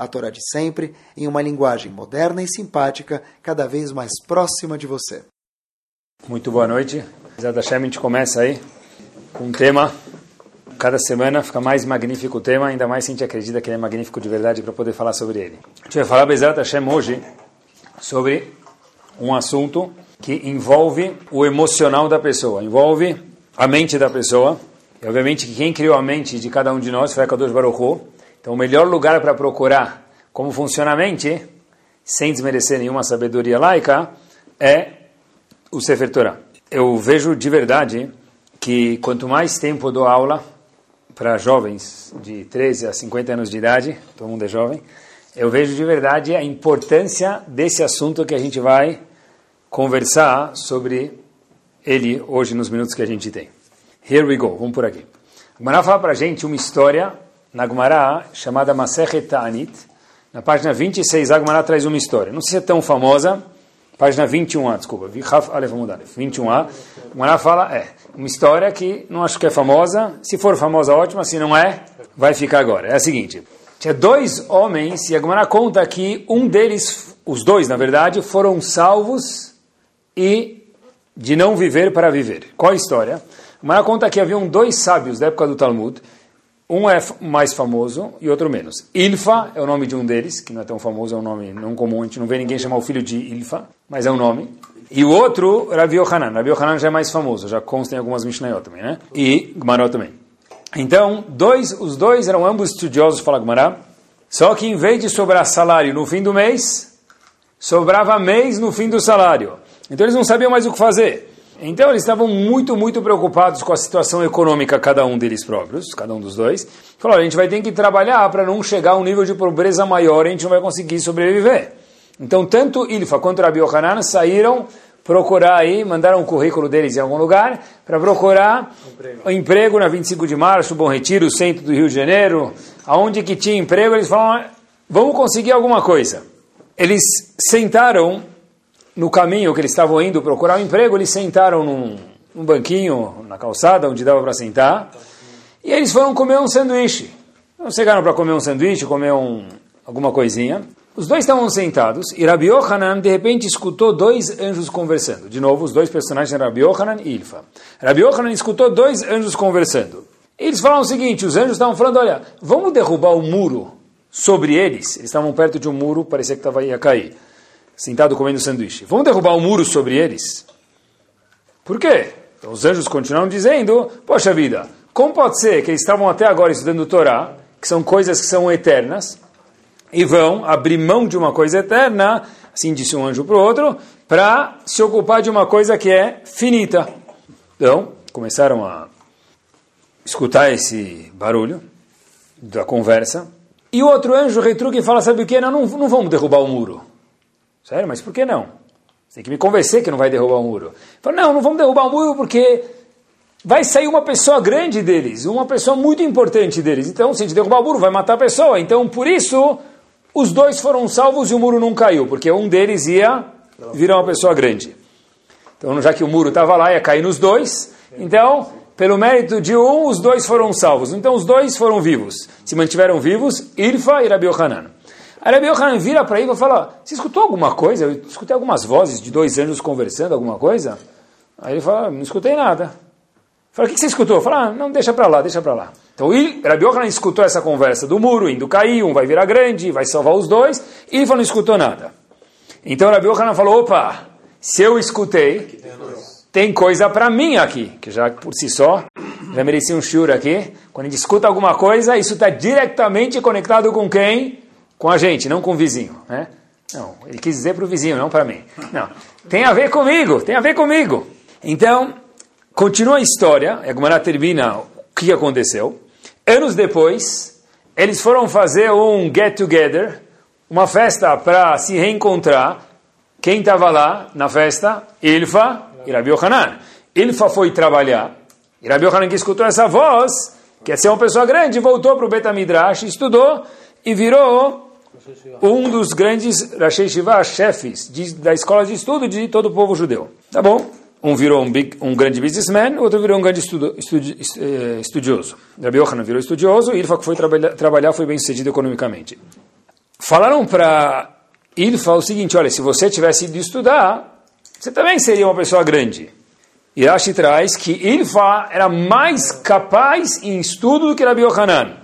a Torá de sempre, em uma linguagem moderna e simpática, cada vez mais próxima de você. Muito boa noite. Zé Hashem, a gente começa aí com um tema. Cada semana fica mais magnífico o tema, ainda mais se a gente acredita que ele é magnífico de verdade para poder falar sobre ele. A gente vai falar, Bezerra Hashem, hoje sobre um assunto que envolve o emocional da pessoa, envolve a mente da pessoa. E obviamente que quem criou a mente de cada um de nós foi a Kadosh Baruch Hu. Então o melhor lugar para procurar como funciona a mente, sem desmerecer nenhuma sabedoria laica, é o Sefer Torah. Eu vejo de verdade que quanto mais tempo eu dou aula para jovens de 13 a 50 anos de idade, todo mundo é jovem, eu vejo de verdade a importância desse assunto que a gente vai conversar sobre ele hoje nos minutos que a gente tem. Here we go, vamos por aqui. A Gemara fala para gente uma história na Gemara chamada Masechet Ta'anit. Na página 26, a Gemara traz uma história. Não sei se é tão famosa, página 21a, desculpa, 21a. A Gemara fala, é, uma história que não acho que é famosa. Se for famosa, ótima. Se não é, vai ficar agora. É a seguinte. Tinha dois homens, e a Gemara conta que um deles, os dois, na verdade, foram salvos e de não viver para viver. Qual a história? Uma conta que haviam dois sábios da época do Talmud, um é mais famoso e outro menos. Ilfa é o nome de um deles, que não é tão famoso, é um nome não comum, a gente não vê ninguém chamar o filho de Ilfa, mas é um nome. E o outro, Rabi Yohanan. Rabi Yohanan já é mais famoso, já consta em algumas Mishnayot também, né? E Gmarot também. Então, dois, os dois eram ambos estudiosos, fala Gmará, só que em vez de sobrar salário no fim do mês, sobrava mês no fim do salário. Então eles não sabiam mais o que fazer. Então eles estavam muito, muito preocupados com a situação econômica, cada um deles próprios, cada um dos dois. Falaram, a gente vai ter que trabalhar para não chegar a um nível de pobreza maior, a gente não vai conseguir sobreviver. Então tanto Ilfa quanto Rabi Yohanan saíram procurar aí, mandaram o currículo deles em algum lugar para procurar emprego. Emprego na 25 de março, Bom Retiro, centro do Rio de Janeiro, aonde que tinha emprego, eles falaram, vamos conseguir alguma coisa. Eles sentaram no caminho que eles estavam indo procurar um emprego, eles sentaram num, num banquinho na calçada, onde dava para sentar, e eles foram comer um sanduíche. Então, chegaram para comer um sanduíche, comer um, alguma coisinha. Os dois estavam sentados e Rabi Yohanan, de repente, escutou dois anjos conversando. De novo, os dois personagens eram Rabi Yohanan e Ilfa. Rabi Yohanan escutou dois anjos conversando. Eles falaram o seguinte, os anjos estavam falando, olha, vamos derrubar o muro sobre eles. Eles estavam perto de um muro, parecia que tava, ia cair sentado comendo sanduíche. Vamos derrubar um muro sobre eles? Por quê? Então, os anjos continuam dizendo: Poxa vida, como pode ser que eles estavam até agora estudando Torá, que são coisas que são eternas, e vão abrir mão de uma coisa eterna, assim disse um anjo para o outro, para se ocupar de uma coisa que é finita? Então, começaram a escutar esse barulho da conversa. E o outro anjo retruca e fala: Sabe o que? Não, não vamos derrubar o muro. Sério, mas por que não? Você tem que me convencer que não vai derrubar o muro. Fala, não, não vamos derrubar o muro porque vai sair uma pessoa grande deles, uma pessoa muito importante deles. Então, se a gente derrubar o muro, vai matar a pessoa. Então, por isso, os dois foram salvos e o muro não caiu, porque um deles ia virar uma pessoa grande. Então, já que o muro estava lá, ia cair nos dois. Então, pelo mérito de um, os dois foram salvos. Então, os dois foram vivos. Se mantiveram vivos, Irfa e Rabi Yohanan. Aí Yohanan vira para ele e fala, você escutou alguma coisa? Eu escutei algumas vozes de dois anjos conversando, alguma coisa? Aí ele fala, não escutei nada. Fala, o que você escutou? Fala, ah, não, deixa para lá, deixa para lá. Então Rabi Yohanan escutou essa conversa do muro, indo cair, um vai virar grande, vai salvar os dois, e ele falou, não escutou nada. Então Rabi Yohanan falou, opa, se eu escutei, tem coisa para mim aqui, que já por si só, já merecia um shiur aqui. Quando a gente escuta alguma coisa, isso está diretamente conectado com quem? Com a gente, não com o vizinho. Né? Não, ele quis dizer para o vizinho, não para mim. Não, tem a ver comigo, tem a ver comigo. Então, continua a história, a Gumara termina o que aconteceu. Anos depois, eles foram fazer um get-together, uma festa para se reencontrar. Quem estava lá na festa? Ilfa e Rabi Yohanan. Ilfa foi trabalhar. E Rabi Yohanan que escutou essa voz, quer ser uma pessoa grande, voltou para o Betamidrash, estudou e virou um dos grandes Rashi Shiva, chefes de, da escola de estudo de todo o povo judeu. Tá bom? Um virou um, big, um grande businessman, outro virou um grande estudo, estudi, eh, estudioso. Rabbi Yohanan virou estudioso e que foi trabalhar, trabalhar foi bem sucedido economicamente. Falaram para Ilfa o seguinte, olha, se você tivesse ido estudar, você também seria uma pessoa grande. E Rashi traz que Ilfa era mais capaz em estudo do que Rabbi Yohanan.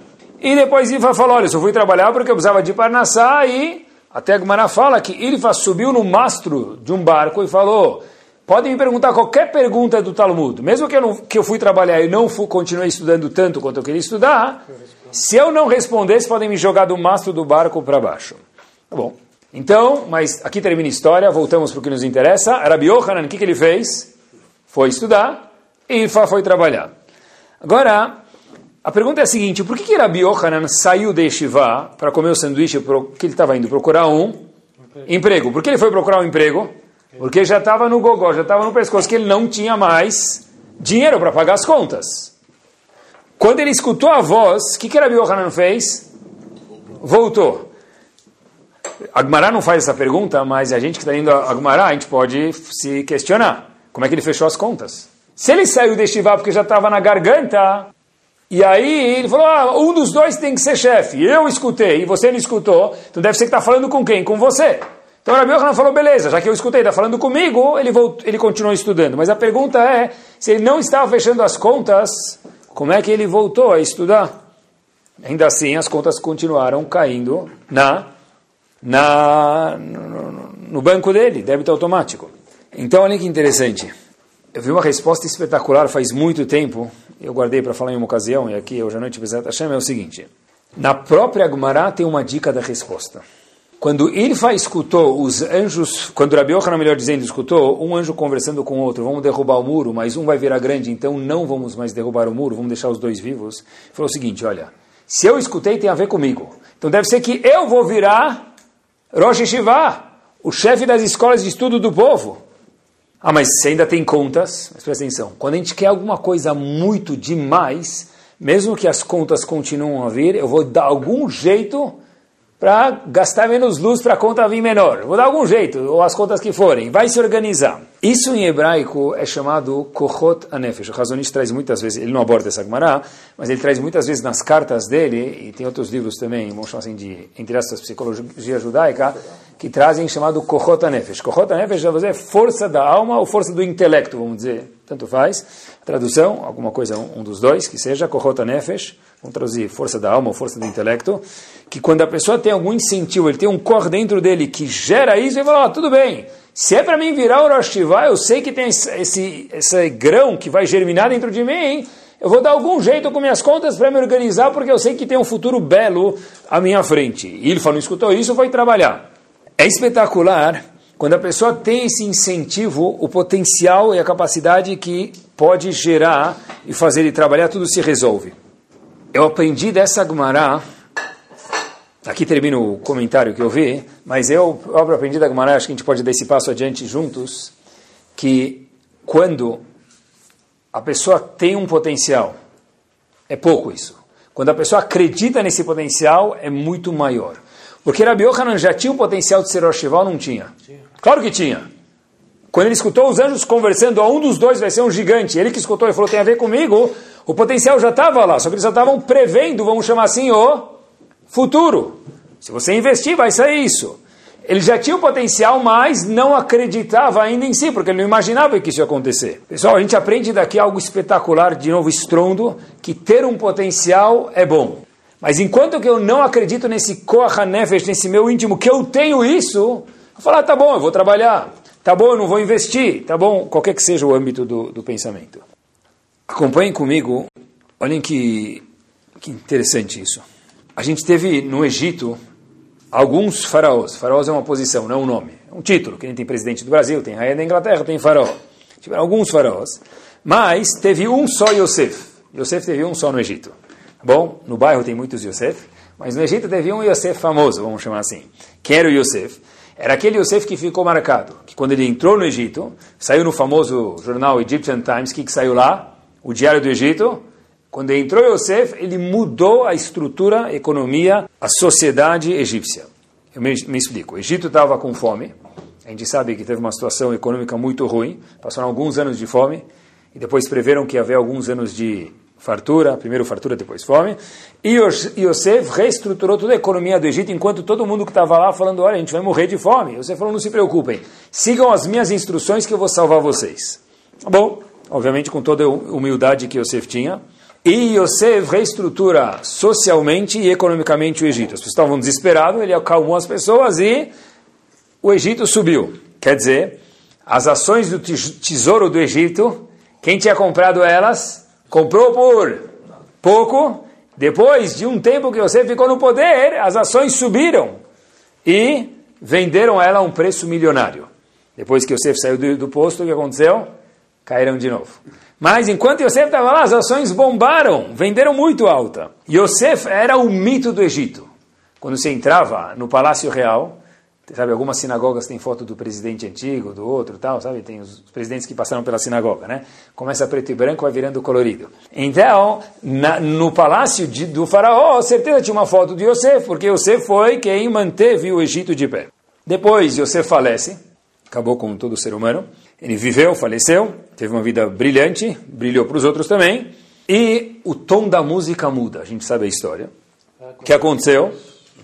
E depois Ilfa falou, olha, eu só fui trabalhar porque eu precisava de Parnassá e até Gumara fala que Ilfa subiu no mastro de um barco e falou Podem me perguntar qualquer pergunta do Talmud. Mesmo que eu, não, que eu fui trabalhar e não fui, continuei estudando tanto quanto eu queria estudar, se eu não responder, podem me jogar do mastro do barco para baixo. Tá bom. Então, mas aqui termina a história, voltamos para o que nos interessa. Rabi Yohanan, o que, que ele fez? Foi estudar e foi trabalhar. Agora, a pergunta é a seguinte, por que, que Rabi Yohanan saiu de Shiva para comer o sanduíche que ele estava indo procurar um emprego? Por que ele foi procurar um emprego? Porque já estava no gogó, já estava no pescoço, que ele não tinha mais dinheiro para pagar as contas. Quando ele escutou a voz, o que, que Rabi Yohanan fez? Voltou. Agmará não faz essa pergunta, mas a gente que está indo a Agmará, a gente pode se questionar. Como é que ele fechou as contas? Se ele saiu de Shivá porque já estava na garganta, e aí ele falou, ah, um dos dois tem que ser chefe. Eu escutei e você não escutou, então deve ser que está falando com quem? Com você. Então Rabi Yohanan falou, beleza, já que eu escutei, está falando comigo, ele, voltou, ele continuou estudando. Mas a pergunta é, se ele não estava fechando as contas, como é que ele voltou a estudar? Ainda assim, as contas continuaram caindo na, na, no, no banco dele, débito automático. Então, olha que interessante. Eu vi uma resposta espetacular faz muito tempo, eu guardei para falar em uma ocasião, e aqui hoje à noite, Bezat Hashem, é o seguinte. Na própria Gumará tem uma dica da resposta. Quando Ilfa escutou os anjos, quando Rabi Yochanan, melhor dizendo, escutou um anjo conversando com o outro, vamos derrubar o muro, mas um vai virar grande, então não vamos mais derrubar o muro, vamos deixar os dois vivos. Falou o seguinte, olha, se eu escutei tem a ver comigo. Então deve ser que eu vou virar Rosh Shiva, o chefe das escolas de estudo do povo. Ah, mas você ainda tem contas, mas presta atenção, quando a gente quer alguma coisa muito demais, mesmo que as contas continuem a vir, eu vou dar algum jeito para gastar menos luz para a conta vir menor. Vou dar algum jeito, ou as contas que forem. Vai se organizar. Isso em hebraico é chamado Kohot Anefesh. O Razonist traz muitas vezes, ele não aborda essa Gemara, mas ele traz muitas vezes nas cartas dele, e tem outros livros também, vamos chamar assim de, entre aspas, psicologia judaica, que trazem chamado Kohot Anefesh. Kohot Anefesh é força da alma ou força do intelecto, vamos dizer. Tanto faz. Tradução, alguma coisa, um, dos dois, que seja Kohot Anefesh vamos traduzir, força da alma ou força do intelecto, que quando a pessoa tem algum incentivo, ele tem um cor dentro dele que gera isso, ele fala, oh, tudo bem, se é para mim virar o Rosh eu sei que tem esse, esse grão que vai germinar dentro de mim, eu vou dar algum jeito com minhas contas para me organizar, porque eu sei que tem um futuro belo à minha frente. E ele falou, escutou isso, foi trabalhar. É espetacular quando a pessoa tem esse incentivo, o potencial e a capacidade que pode gerar e fazer ele trabalhar, tudo se resolve. Eu aprendi dessa Gumará, aqui termina o comentário que eu vi, mas eu, eu aprendi da Gumará, acho que a gente pode dar esse passo adiante juntos, que quando a pessoa tem um potencial, é pouco isso. Quando a pessoa acredita nesse potencial, é muito maior. Porque Rabi Yohanan já tinha o potencial de ser Roshival, não tinha? Claro que tinha. Quando ele escutou os anjos conversando, a um dos dois vai ser um gigante. Ele que escutou e falou, tem a ver comigo, o potencial já estava lá, só que eles já estavam prevendo, vamos chamar assim, o futuro. Se você investir, vai sair isso. Ele já tinha o potencial, mas não acreditava ainda em si, porque ele não imaginava que isso ia acontecer. Pessoal, a gente aprende daqui algo espetacular, de novo estrondo, que ter um potencial é bom. Mas enquanto que eu não acredito nesse Koach Nefesh, nesse meu íntimo, que eu tenho isso, eu falo, ah, tá bom, eu vou trabalhar, tá bom, eu não vou investir, tá bom, qualquer que seja o âmbito do, do pensamento. Acompanhem comigo, olhem que, que interessante isso. A gente teve no Egito alguns faraós. Faraós é uma posição, não é um nome. É um título. Quem tem presidente do Brasil, tem rainha da Inglaterra, tem faraó. Tiveram alguns faraós. Mas teve um só Yosef. Yosef teve um só no Egito. Bom, no bairro tem muitos Yosef, Mas no Egito teve um Yosef famoso, vamos chamar assim. Quem era o Yosef? Era aquele Yosef que ficou marcado, que quando ele entrou no Egito, saiu no famoso jornal Egyptian Times, que, que saiu lá? O Diário do Egito. Quando entrou Yosef, ele mudou a estrutura, a economia, a sociedade egípcia. Eu me, me explico. O Egito estava com fome. A gente sabe que teve uma situação econômica muito ruim. Passaram alguns anos de fome. E depois preveram que ia haver alguns anos de fartura, primeiro fartura, depois fome. E Yosef reestruturou toda a economia do Egito, enquanto todo mundo que estava lá falando, olha, a gente vai morrer de fome. Yosef falou, não se preocupem, sigam as minhas instruções que eu vou salvar vocês. Tá bom, obviamente com toda a humildade que Yosef tinha. E Yosef reestrutura socialmente e economicamente o Egito. As pessoas estavam desesperadas, ele acalmou as pessoas e o Egito subiu. Quer dizer, as ações do tesouro do Egito, quem tinha comprado elas comprou por pouco, depois de um tempo que você ficou no poder, as ações subiram e venderam ela a um preço milionário. Depois que Yosef saiu do, do posto, o que aconteceu? Caíram de novo. Mas enquanto Yosef estava lá, as ações bombaram, venderam muito alta. Yosef era o mito do Egito. Quando você entrava no Palácio Real, Sabe, algumas sinagogas têm foto do presidente antigo, do outro, tal, sabe? Tem os presidentes que passaram pela sinagoga, né? Começa preto e branco, vai virando colorido. Então, na, no palácio de, do faraó, certeza tinha uma foto de Yosef, porque Yosef foi quem manteve o Egito de pé. Depois, Yosef falece, acabou com todo ser humano. Ele viveu, faleceu, teve uma vida brilhante, brilhou para os outros também. E o tom da música muda, a gente sabe a história. O que aconteceu?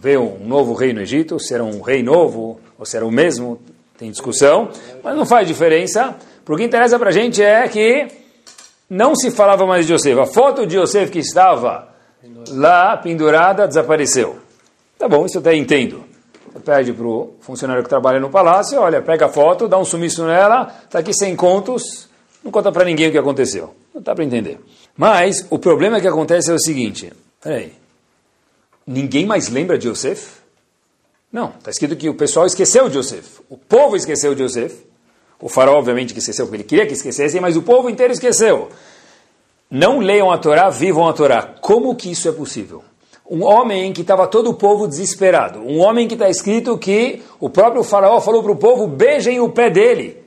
Veio um novo rei no Egito, se era um rei novo ou se era o mesmo, tem discussão, mas não faz diferença. O que interessa para a gente é que não se falava mais de Yosef. A foto de Yosef que estava lá pendurada desapareceu. Tá bom, isso eu até entendo. Você pede para o funcionário que trabalha no palácio, olha, pega a foto, dá um sumiço nela, está aqui sem contos, não conta para ninguém o que aconteceu. Não dá para entender. Mas o problema que acontece é o seguinte, peraí, ninguém mais lembra de Yosef? Não, está escrito que o pessoal esqueceu de Yosef. O povo esqueceu de Yosef. O faraó, obviamente, que esqueceu, porque ele queria que esquecessem, mas o povo inteiro esqueceu. Não leiam a Torá, vivam a Torá. Como que isso é possível? Um homem que estava todo o povo desesperado. Um homem que está escrito que o próprio faraó falou para o povo, beijem o pé dele.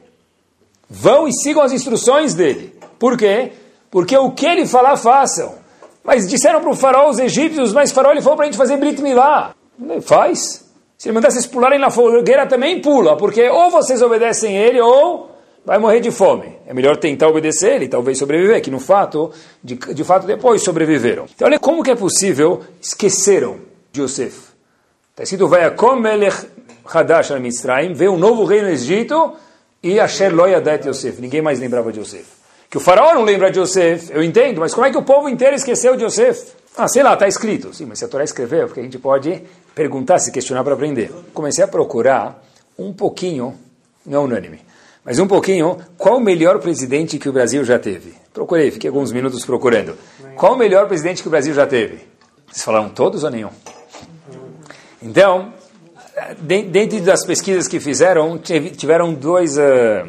Vão e sigam as instruções dele. Por quê? Porque o que ele falar, façam. Mas disseram para o faraó os egípcios, mas faraó ele falou para a gente fazer Brit Milá. Faz. Se ele mandar vocês pularem na fogueira, também pula, porque ou vocês obedecem ele, ou vai morrer de fome. É melhor tentar obedecer ele, talvez sobreviver, que no fato, de, de fato depois sobreviveram. Então olha como que é possível, esqueceram de Yosef. Está escrito, vai a Hadash al Mitzrayim, veio um novo rei no Egito, e Asher Loyadet Yosef. Ninguém mais lembrava de Yosef. Que o faraó não lembra de Yosef, eu entendo, mas como é que o povo inteiro esqueceu de Yosef? Ah, sei lá, está escrito. Sim, mas se a Torá escreveu, porque a gente pode perguntar, se questionar para aprender. Comecei a procurar um pouquinho, não unânime, mas um pouquinho, qual o melhor presidente que o Brasil já teve? Procurei, fiquei alguns minutos procurando. Qual o melhor presidente que o Brasil já teve? Vocês falaram todos ou nenhum? Então, dentro das pesquisas que fizeram, tiveram dois, uh,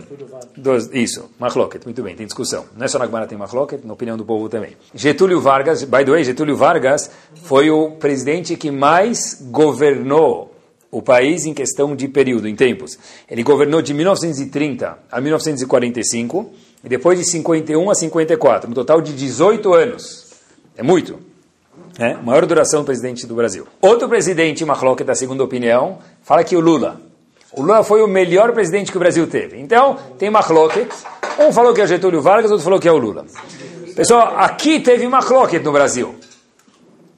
dois isso, Mahloket, muito bem, tem discussão. Não é só na Gemara tem Mahloket, na opinião do povo também. Getúlio Vargas, by the way, Getúlio Vargas foi o presidente que mais governou o país em questão de período, em tempos. Ele governou de 1930 a 1945 e depois de 51 a 54, um total de 18 anos. É muito. É, maior duração do presidente do Brasil. Outro presidente, Mahloket, da segunda opinião, fala que o Lula. O Lula foi o melhor presidente que o Brasil teve. Então, tem Mahloket. Um falou que é Getúlio Vargas, outro falou que é o Lula. Pessoal, aqui teve Mahloket no Brasil.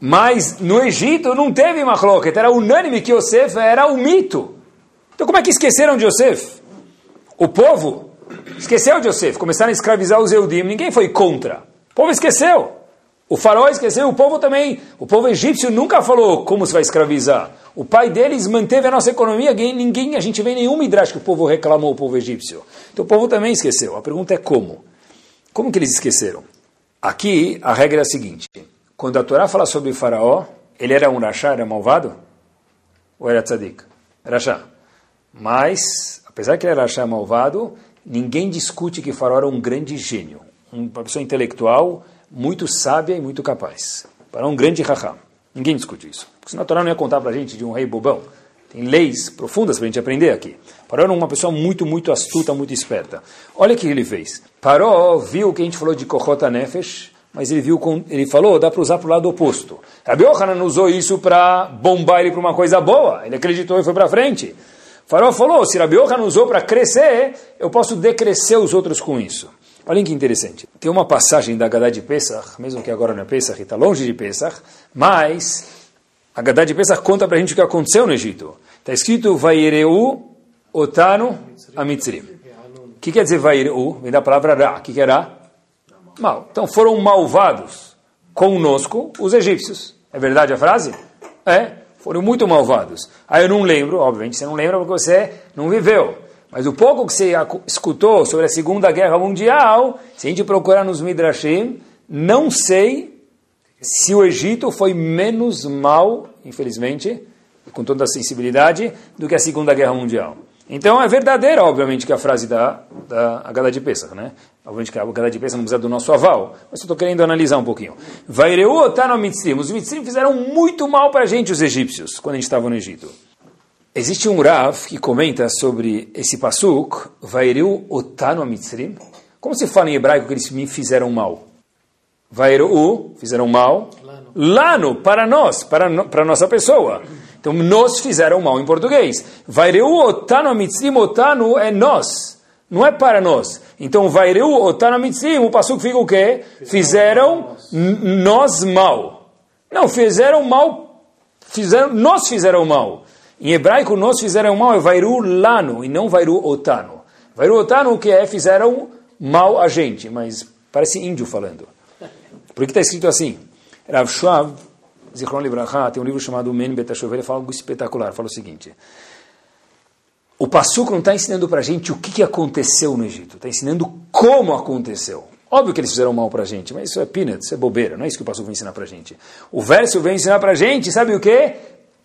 Mas no Egito não teve Mahloket. Era unânime que Yosef era o mito. Então como é que esqueceram de Yosef? O povo esqueceu de Yosef. Começaram a escravizar os Eudim. Ninguém foi contra. O povo esqueceu. O faraó esqueceu, o povo também. O povo egípcio nunca falou como se vai escravizar. O pai deles manteve a nossa economia, ninguém, a gente vê nenhum midrash que o povo reclamou, o povo egípcio. Então o povo também esqueceu. A pergunta é como? Como que eles esqueceram? Aqui a regra é a seguinte: quando a Torá fala sobre o faraó, ele era um rachá, era malvado? Ou era tzadik? Rachá. Mas, apesar que ele era rachá malvado, ninguém discute que o faraó era um grande gênio, uma pessoa intelectual muito sábia e muito capaz. Para um grande raham. Ninguém discute isso. Porque senão a Torá não ia contar para a gente de um rei bobão. Tem leis profundas para a gente aprender aqui. Paró era uma pessoa muito, muito astuta, muito esperta. Olha o que ele fez. Paró viu o que a gente falou de Kohota Nefesh, mas ele viu, com, ele falou, dá para usar para o lado oposto. Rabi Ohanan usou isso para bombar ele para uma coisa boa. Ele acreditou e foi para frente. Farol falou, se Rabi Ohanan usou para crescer, eu posso decrescer os outros com isso. Olhem que interessante. Tem uma passagem da Gadá de Pesach, mesmo que agora não é Pesach, está longe de Pesach, mas a Gadá de Pesach conta para a gente o que aconteceu no Egito. Está escrito, Vaireu otanu amitzrim. O que quer dizer Vaireu? Vem da palavra Ra. O que, que é Ra? Mal. Então foram malvados conosco os egípcios. É verdade a frase? É. Foram muito malvados. Aí eu não lembro, obviamente você não lembra porque você não viveu. Mas o pouco que você escutou sobre a Segunda Guerra Mundial, se a gente procurar nos Midrashim, não sei se o Egito foi menos mal, infelizmente, com toda a sensibilidade, do que a Segunda Guerra Mundial. Então é verdadeira, obviamente, que a frase da, da Agada de Pesach, né? Obviamente que a Agada de Pesach não precisa do nosso aval, mas eu estou querendo analisar um pouquinho. Vaireu otano mitzrim. Os mitzrim fizeram muito mal para a gente, os egípcios, quando a gente estava no Egito. Existe um Rav que comenta sobre esse pasuk, Vaireu otano mitzrim. Como se fala em hebraico que eles me fizeram mal? Vaireu, fizeram mal. Lano, para nós, para, para nossa pessoa. Então, nos fizeram mal em português. Vaireu otano mitzrim, otano é nós, não é para nós. Então, vaireu otano mitzrim, o passuco fica o quê? Fizeram nós mal. Não, fizeram mal, fizeram, nós fizeram mal. Em hebraico, nós fizeram mal é vairu lano, e não vairu otano. Vairu otano, o que é? Fizeram mal a gente, mas parece índio falando. Por que está escrito assim? Rav Schwab Zichron Libraha, tem um livro chamado Men Betashov, ele fala algo espetacular, fala o seguinte, o Passuco não está ensinando para a gente o que, que aconteceu no Egito, está ensinando como aconteceu. Óbvio que eles fizeram mal para a gente, mas isso é peanuts, isso é bobeira, não é isso que o Passuco vem ensinar para a gente. O verso vem ensinar para a gente, sabe o que?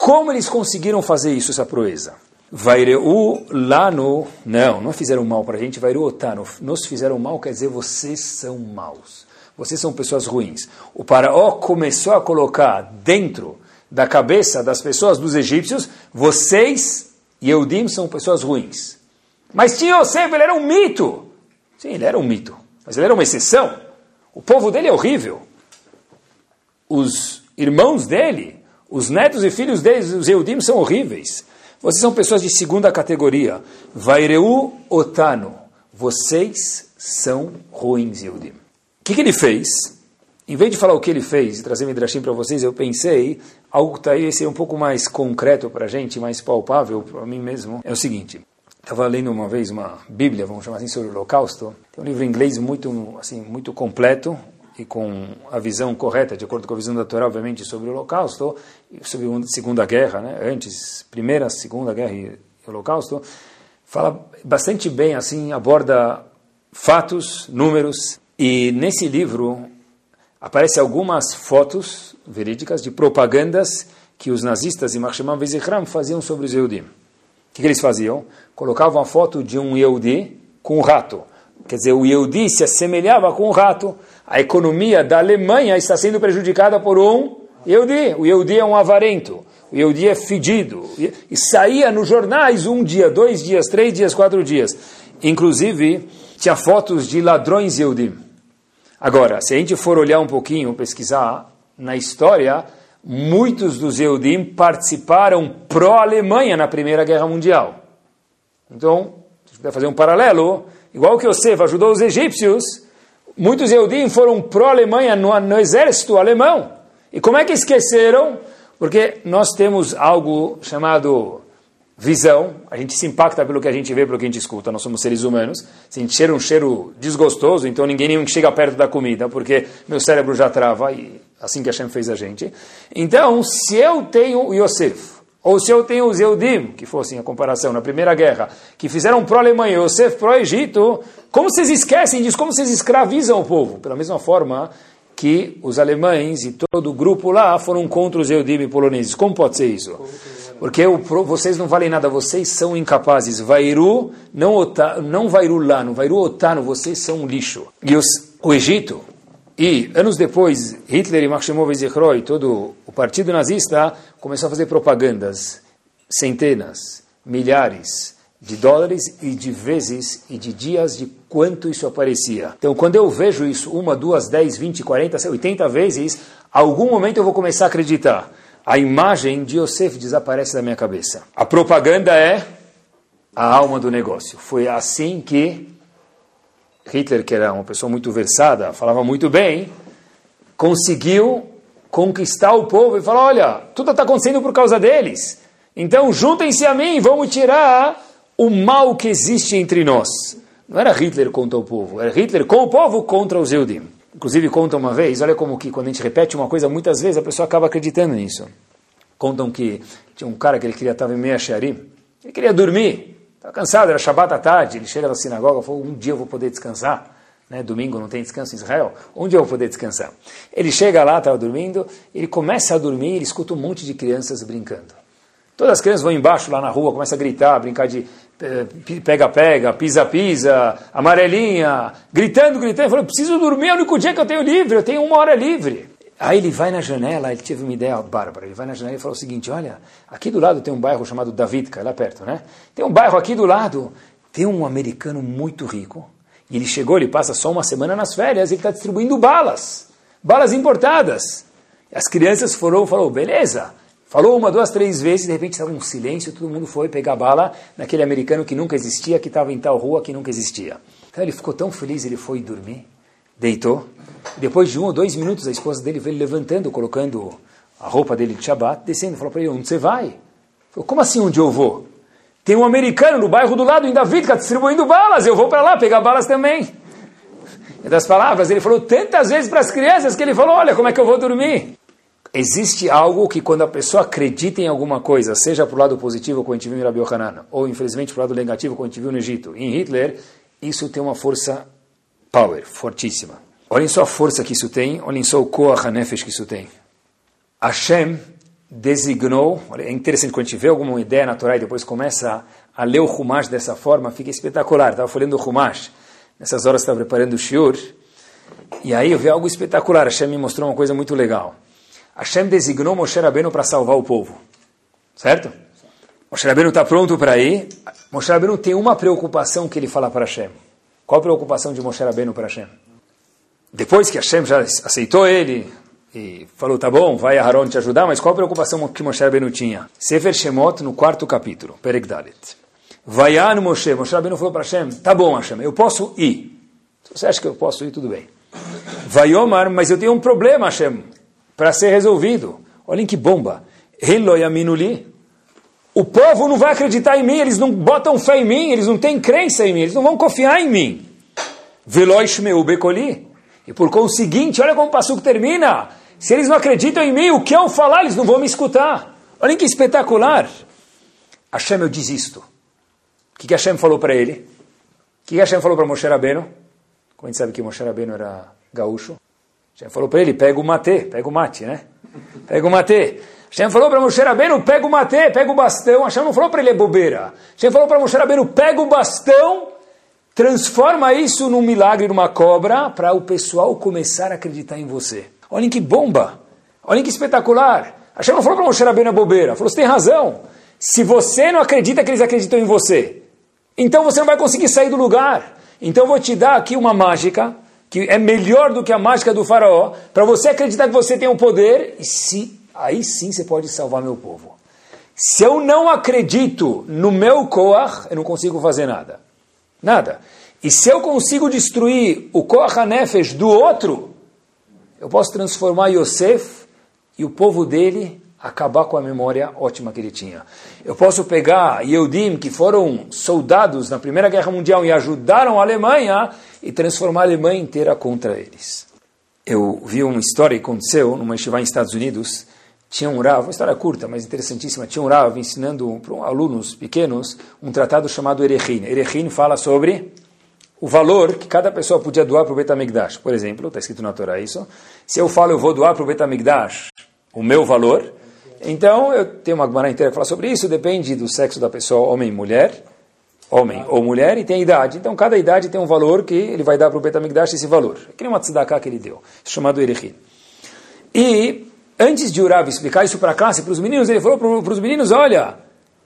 Como eles conseguiram fazer isso, essa proeza. Vaireu lano, não, não fizeram mal para a gente, vaireu otano, nos fizeram mal, quer dizer, vocês são maus vocês são pessoas ruins. O faraó começou a colocar dentro da cabeça das pessoas dos egípcios, vocês, Yehudim, são pessoas ruins. Mas tinha Yosef, ele era um mito. Sim, ele era um mito, mas ele era uma exceção. O povo dele é horrível. Os irmãos dele, os netos e filhos deles, os Yehudim, são horríveis. Vocês são pessoas de segunda categoria. Vaireu otano. Vocês são ruins, Yehudim. O que, que, ele fez? Em vez de falar o que ele fez e trazer Midrashim para vocês, eu pensei algo que aí ser um pouco mais concreto para a gente, mais palpável para mim mesmo. É o seguinte: estava lendo uma vez uma Bíblia, vamos chamar assim, sobre o Holocausto. Tem um livro em inglês muito, assim, muito completo e com a visão correta, de acordo com a visão da Torá, obviamente, sobre o Holocausto, sobre a Segunda Guerra, né? antes, Primeira, Segunda Guerra e Holocausto, fala bastante bem, assim, aborda fatos, números e nesse livro aparecem algumas fotos verídicas de propagandas que os nazistas e Marshman Vezichram faziam sobre os Yehudim. O que, que, eles faziam? Colocavam a foto de um Yehudi com um rato. Quer dizer, o Yehudi se assemelhava com um rato. A economia da Alemanha está sendo prejudicada por um Yehudi. O Yehudi é um avarento. O Yehudi é fedido. E saía nos jornais um dia, dois dias, três dias, quatro dias. Inclusive, tinha fotos de ladrões Yehudim. Agora, se a gente for olhar um pouquinho, pesquisar na história, muitos dos Yehudim participaram pró-Alemanha na Primeira Guerra Mundial. Então, se puder fazer um paralelo, igual que Yosef ajudou os egípcios, muitos Yehudim foram pró-Alemanha no, no exército alemão. E como é que esqueceram? Porque nós temos algo chamado visão, a gente se impacta pelo que a gente vê, pelo que a gente escuta, nós somos seres humanos. Se a gente cheira um cheiro desgostoso, então ninguém nem chega perto da comida, porque meu cérebro já trava, e assim que a Hashem fez a gente. Então, se eu tenho Yosef, ou se eu tenho os Eudim, que fossem a comparação na Primeira Guerra, que fizeram pró-Alemanha e Yosef pró-Egito, como vocês esquecem disso? Como vocês escravizam o povo? Pela mesma forma que os alemães e todo o grupo lá foram contra os Eudim poloneses. Como pode ser isso? Porque o, vocês não valem nada, vocês são incapazes. Vairu, não, ota, não vairu lá, não vairu otano, vocês são um lixo. E os, o Egito, E, anos depois, Hitler e Maximov e todo o partido nazista, começou a fazer propagandas, centenas, milhares de dólares e de vezes e de dias de quanto isso aparecia. Então, quando eu vejo isso uma, duas, dez, vinte, quarenta, oitenta vezes, algum momento eu vou começar a acreditar. A imagem de Yosef desaparece da minha cabeça. A propaganda é a alma do negócio. Foi assim que Hitler, que era uma pessoa muito versada, falava muito bem, conseguiu conquistar o povo e falar: olha, tudo está acontecendo por causa deles. Então juntem-se a mim, vamos tirar o mal que existe entre nós. Não era Hitler contra o povo, era Hitler com o povo contra os Eudim. Inclusive conta uma vez, olha como que quando a gente repete uma coisa muitas vezes a pessoa acaba acreditando nisso. Contam que tinha um cara que ele queria estar em meia ele queria dormir, Estava cansado, era Shabbat à tarde, ele chega da sinagoga e falou, um dia eu vou poder descansar. Né? Domingo não tem descanso em Israel. Dia eu vou poder descansar. Ele chega lá, estava dormindo, ele começa a dormir, ele escuta um monte de crianças brincando. Todas as crianças vão embaixo lá na rua, começam a gritar, brincar de eh, pega-pega, pisa-pisa, amarelinha, gritando, gritando. Falou, preciso dormir, é o único dia que eu tenho livre, eu tenho uma hora livre. Aí ele vai na janela, ele teve uma ideia bárbara. Ele vai na janela e fala o seguinte: Olha, aqui do lado tem um bairro chamado Davidka, lá perto, né? Tem um bairro aqui do lado, tem um americano muito rico. E ele chegou, ele passa só uma semana nas férias, ele está distribuindo balas, balas importadas. As crianças foram, falou, beleza. Falou uma, duas, três vezes, de repente estava um silêncio, todo mundo foi pegar bala naquele americano que nunca existia, que estava em tal rua que nunca existia. Então ele ficou tão feliz, ele foi dormir, deitou. Depois de um ou dois minutos, a esposa dele veio levantando, colocando a roupa dele de Shabbat, descendo, falou para ele, onde você vai? Falou, como assim onde eu vou? Tem um americano no bairro do lado, em Davidka, distribuindo balas, eu vou para lá pegar balas também. E das palavras, ele falou tantas vezes para as crianças que ele falou, olha como é que eu vou dormir. Existe algo que quando a pessoa acredita em alguma coisa, seja para o lado positivo, como a gente viu em Rabi ou infelizmente para o lado negativo, como a gente viu no Egito, em Hitler, isso tem uma força power, fortíssima. Olhem só a força que isso tem, olhem só o Koach HaNefesh que isso tem. Hashem designou, é interessante quando a gente vê alguma ideia natural e depois começa a, ler o Humash dessa forma, fica espetacular. Estava folhando o Humash, nessas horas estava preparando o Shiur, e aí eu vi algo espetacular. Hashem me mostrou uma coisa muito legal. Hashem designou Moshe Rabbeinu para salvar o povo, certo? Moshe Rabbeinu está pronto para ir. Moshe Rabbeinu tem uma preocupação que ele fala para Hashem. Qual a preocupação de Moshe Rabbeinu para Hashem? Depois que Hashem já aceitou ele e falou, tá bom, vai a Haron te ajudar, mas qual a preocupação que Moshe Rabbeinu tinha? Sefer Shemot, no quarto capítulo, Perek Dalet. Vaian Moshe, Moshe Rabbeinu falou para Hashem, tá bom Hashem, eu posso ir. Se você acha que eu posso ir, tudo bem. Vaiomar, mas eu tenho um problema, Hashem, para ser resolvido. Olhem que bomba. Eloyaminuli. O povo não vai acreditar em mim, eles não botam fé em mim, eles não têm crença em mim, eles não vão confiar em mim. Veloishmeu bekoli. E por conseguinte, olha como o Passuco termina. Se eles não acreditam em mim, o que eu falar, eles não vão me escutar. Olhem que espetacular. Hashem, eu desisto. O que, que Hashem falou para ele? O que, que Hashem falou para Moshe Rabbeinu? Como a gente sabe que Moshe Rabbeinu era gaúcho. Hashem falou para ele, pega o mate, pega o mate, né? Pega o mate. Hashem falou para Moshe Rabbeinu, pega o mate, pega o bastão. Hashem não falou para ele, é bobeira. Hashem falou para Moshe Rabbeinu, pega o bastão Transforma isso num milagre, numa cobra, para o pessoal começar a acreditar em você. Olhem que bomba! Olhem que espetacular! A Shem não falou para Moshe Rabbeinu a bobeira. Falou, você tem razão. Se você não acredita que eles acreditam em você, então você não vai conseguir sair do lugar. Então eu vou te dar aqui uma mágica, que é melhor do que a mágica do faraó, para você acreditar que você tem o um poder, e se, aí sim você pode salvar meu povo. Se eu não acredito no meu Koach, eu não consigo fazer nada. Nada. E se eu consigo destruir o Koach HaNefesh do outro, eu posso transformar Yosef e o povo dele acabar com a memória ótima que ele tinha. Eu posso pegar Yehudim, que foram soldados na Primeira Guerra Mundial e ajudaram a Alemanha, e transformar a Alemanha inteira contra eles. Eu vi uma história que aconteceu numa estivá em Estados Unidos, tinha um Rav, uma história curta, mas interessantíssima, tinha um Rav ensinando para alunos pequenos um tratado chamado Erechin. Erechin fala sobre o valor que cada pessoa podia doar para o Betamigdash. Por exemplo, está escrito na Torá isso. Se eu falo eu vou doar para o Betamigdash o meu valor, então eu tenho uma Gemara inteira que fala sobre isso, depende do sexo da pessoa, homem e mulher, homem ou mulher, e tem idade. Então, cada idade tem um valor que ele vai dar para o Betamigdash esse valor. É que nem uma tzedakah que ele deu, chamado Erechim. E, antes de Urav explicar isso para a classe, para os meninos, ele falou para os meninos, olha,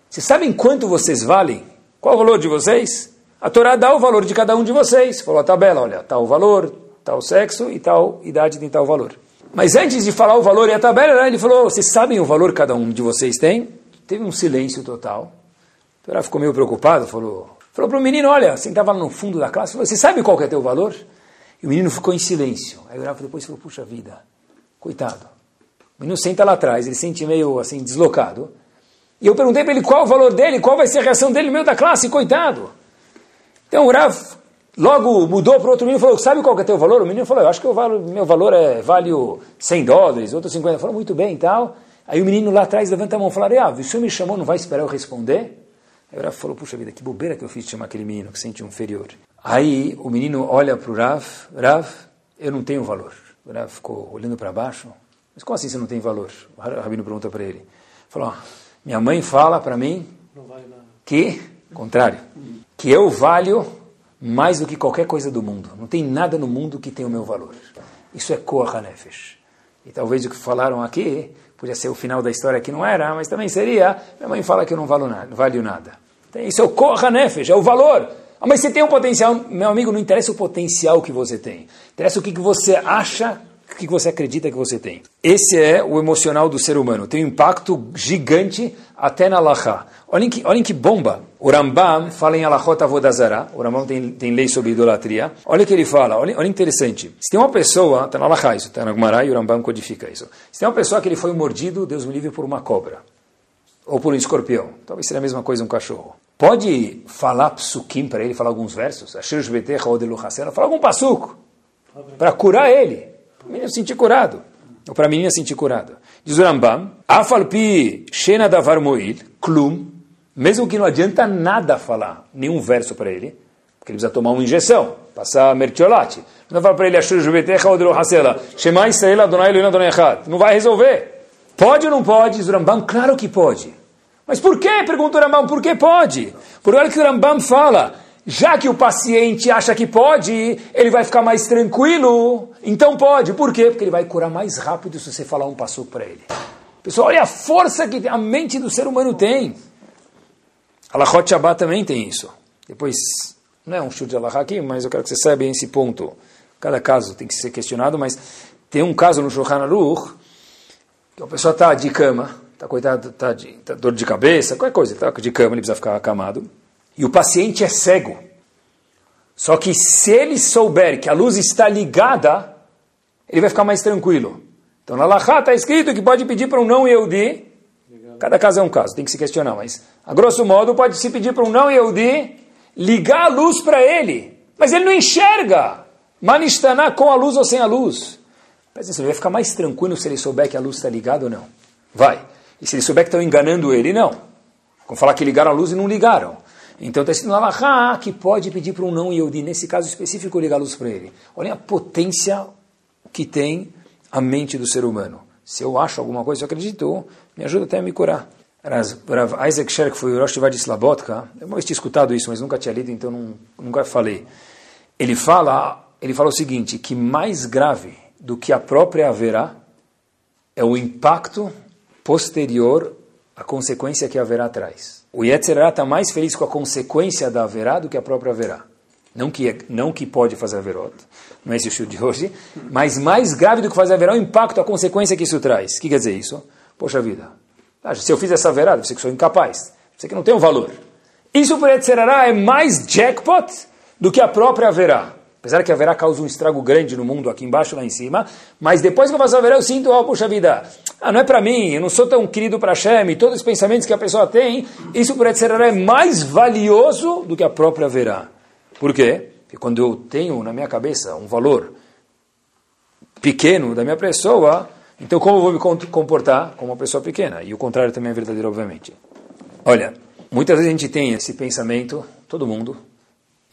vocês sabem quanto vocês valem? Qual o valor de vocês? A Torá dá o valor de cada um de vocês. Falou a tabela, olha, tal valor, tal sexo e tal idade tem tal valor. Mas antes de falar o valor e a tabela, ele falou, vocês sabem o valor que cada um de vocês tem? Teve um silêncio total. O Torá ficou meio preocupado, falou, falou para o menino, olha, sentava lá no fundo da classe, você sabe qual que é teu valor? E o menino ficou em silêncio. Aí o Rafa depois falou, puxa vida, coitado. O menino senta lá atrás, ele sente meio assim, deslocado. E eu perguntei para ele qual o valor dele, qual vai ser a reação dele no meio da classe, coitado. Então o Rav logo mudou para outro menino e falou, sabe qual que é teu valor? O menino falou, eu acho que o meu valor é, vale 100 dólares, outro 50. Falou, muito bem e tal. Aí o menino lá atrás levanta a mão e fala, ah, o senhor me chamou, não vai esperar eu responder? Aí o Rav falou, puxa vida, que bobeira que eu fiz de chamar aquele menino que sente um inferior. Aí o menino olha para o Rav, Rav, eu não tenho valor. O Rav ficou olhando para baixo, mas como assim você não tem valor? O Rabino pergunta para ele. Falou, minha mãe fala para mim vale que, contrário, que eu valho mais do que qualquer coisa do mundo. Não tem nada no mundo que tenha o meu valor. Isso é Koach HaNefesh. E talvez o que falaram aqui, podia ser o final da história que não era, mas também seria, minha mãe fala que eu não valho nada. Não valho nada. Então, isso é o Koach HaNefesh, é o valor. Ah, mas você tem um potencial, meu amigo, não interessa o potencial que você tem. Interessa o que, que você acha que você acredita que você tem. Esse é o emocional do ser humano. Tem um impacto gigante até na Lacha. Olhem que, olhem que bomba. O Rambam fala em Alachot Avodazara. O Rambam tem, tem lei sobre idolatria. Olha o que ele fala. Olha, olha interessante. Se tem uma pessoa, está na Lacha isso, está na Gumará e o Rambam codifica isso. Se tem uma pessoa que ele foi mordido, Deus me livre, por uma cobra. Ou por um escorpião. Talvez seja a mesma coisa um cachorro. Pode falar psukim para ele, falar alguns versos? Falar algum passuco. Para curar ele o menino sentir curado. Ou para a menina sentir curada. Diz o Rambam, Afalpi Shena Davar Moil, Klum, mesmo que não adianta nada falar nenhum verso para ele, porque ele precisa tomar uma injeção, passar mertiolate. Não vai para ele, Shema Israel Adonai Elohim Adonai Echad. Não vai resolver. Pode ou não pode? Diz o Rambam, claro que pode. Mas por que? Pergunta o Rambam, por que pode? Porque olha que o Rambam fala, já que o paciente acha que pode, ele vai ficar mais tranquilo, então pode. Por quê? Porque ele vai curar mais rápido se você falar um passo para ele. Pessoal, olha a força que a mente do ser humano tem. Alahot Shabbat também tem isso. Depois, não é um chute de Allah aqui, mas eu quero que você saiba esse ponto. Cada caso tem que ser questionado, mas tem um caso no Shulchan Aruch, que a pessoa está de cama, está coitado, está de tá dor de cabeça, qualquer coisa, está de cama, ele precisa ficar acamado e o paciente é cego. Só que se ele souber que a luz está ligada, ele vai ficar mais tranquilo. Então na Lahá está escrito que pode pedir para um não Yehudi, cada caso é um caso, tem que se questionar, mas a grosso modo pode se pedir para um não Yehudi ligar a luz para ele, mas ele não enxerga. Manistaná com a luz ou sem a luz. Mas ele vai ficar mais tranquilo se ele souber que a luz está ligada ou não. Vai. E se ele souber que estão enganando ele, não. Como falar que ligaram a luz e não ligaram. Então está escrito Alahá que pode pedir para um não Yehudi, nesse caso específico, ligar a luz para ele. Olhem a potência que tem a mente do ser humano. Se eu acho alguma coisa, eu acredito, me ajuda até a me curar. Rav Isaac Sher, que foi o Rosh de Slabotka, eu não tinha escutado isso, mas nunca tinha lido, então não, nunca falei. Ele fala, ele fala o seguinte, que mais grave do que a própria haverá é o impacto posterior à consequência que haverá traz. O Yetzirah está mais feliz com a consequência da Averá do que a própria Averá. Não que, é, não que pode fazer Averot, não é esse o show de hoje, mas mais grave do que fazer Averá é o impacto, a consequência que isso traz. O que quer dizer isso? Poxa vida, se eu fiz essa Averá, você que sou incapaz, você que não tem um valor. Isso para Yetzirah é mais jackpot do que a própria Averá. Apesar que haverá causa um estrago grande no mundo aqui embaixo, lá em cima, mas depois que eu faço a haverá, eu sinto, oh, puxa vida, ah, não é para mim, eu não sou tão querido para Hashem, todos os pensamentos que a pessoa tem, isso por ser é mais valioso do que a própria haverá. Por quê? Porque quando eu tenho na minha cabeça um valor pequeno da minha pessoa, então como eu vou me comportar como uma pessoa pequena? E o contrário também é verdadeiro, obviamente. Olha, muitas vezes a gente tem esse pensamento, todo mundo,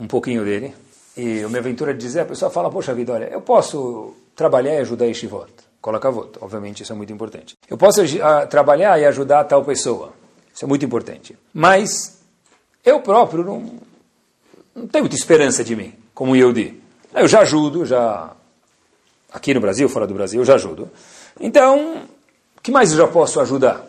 um pouquinho dele, e o minha aventura de dizer, a pessoa fala, poxa vida, olha, eu posso trabalhar e ajudar este voto. Coloca voto, obviamente isso é muito importante. Eu posso uh, trabalhar e ajudar a tal pessoa. Isso é muito importante. Mas eu próprio não, não tenho muita esperança de mim, como Yehudi. Eu já ajudo, já aqui no Brasil, fora do Brasil, eu já ajudo. Então, o que mais eu já posso ajudar?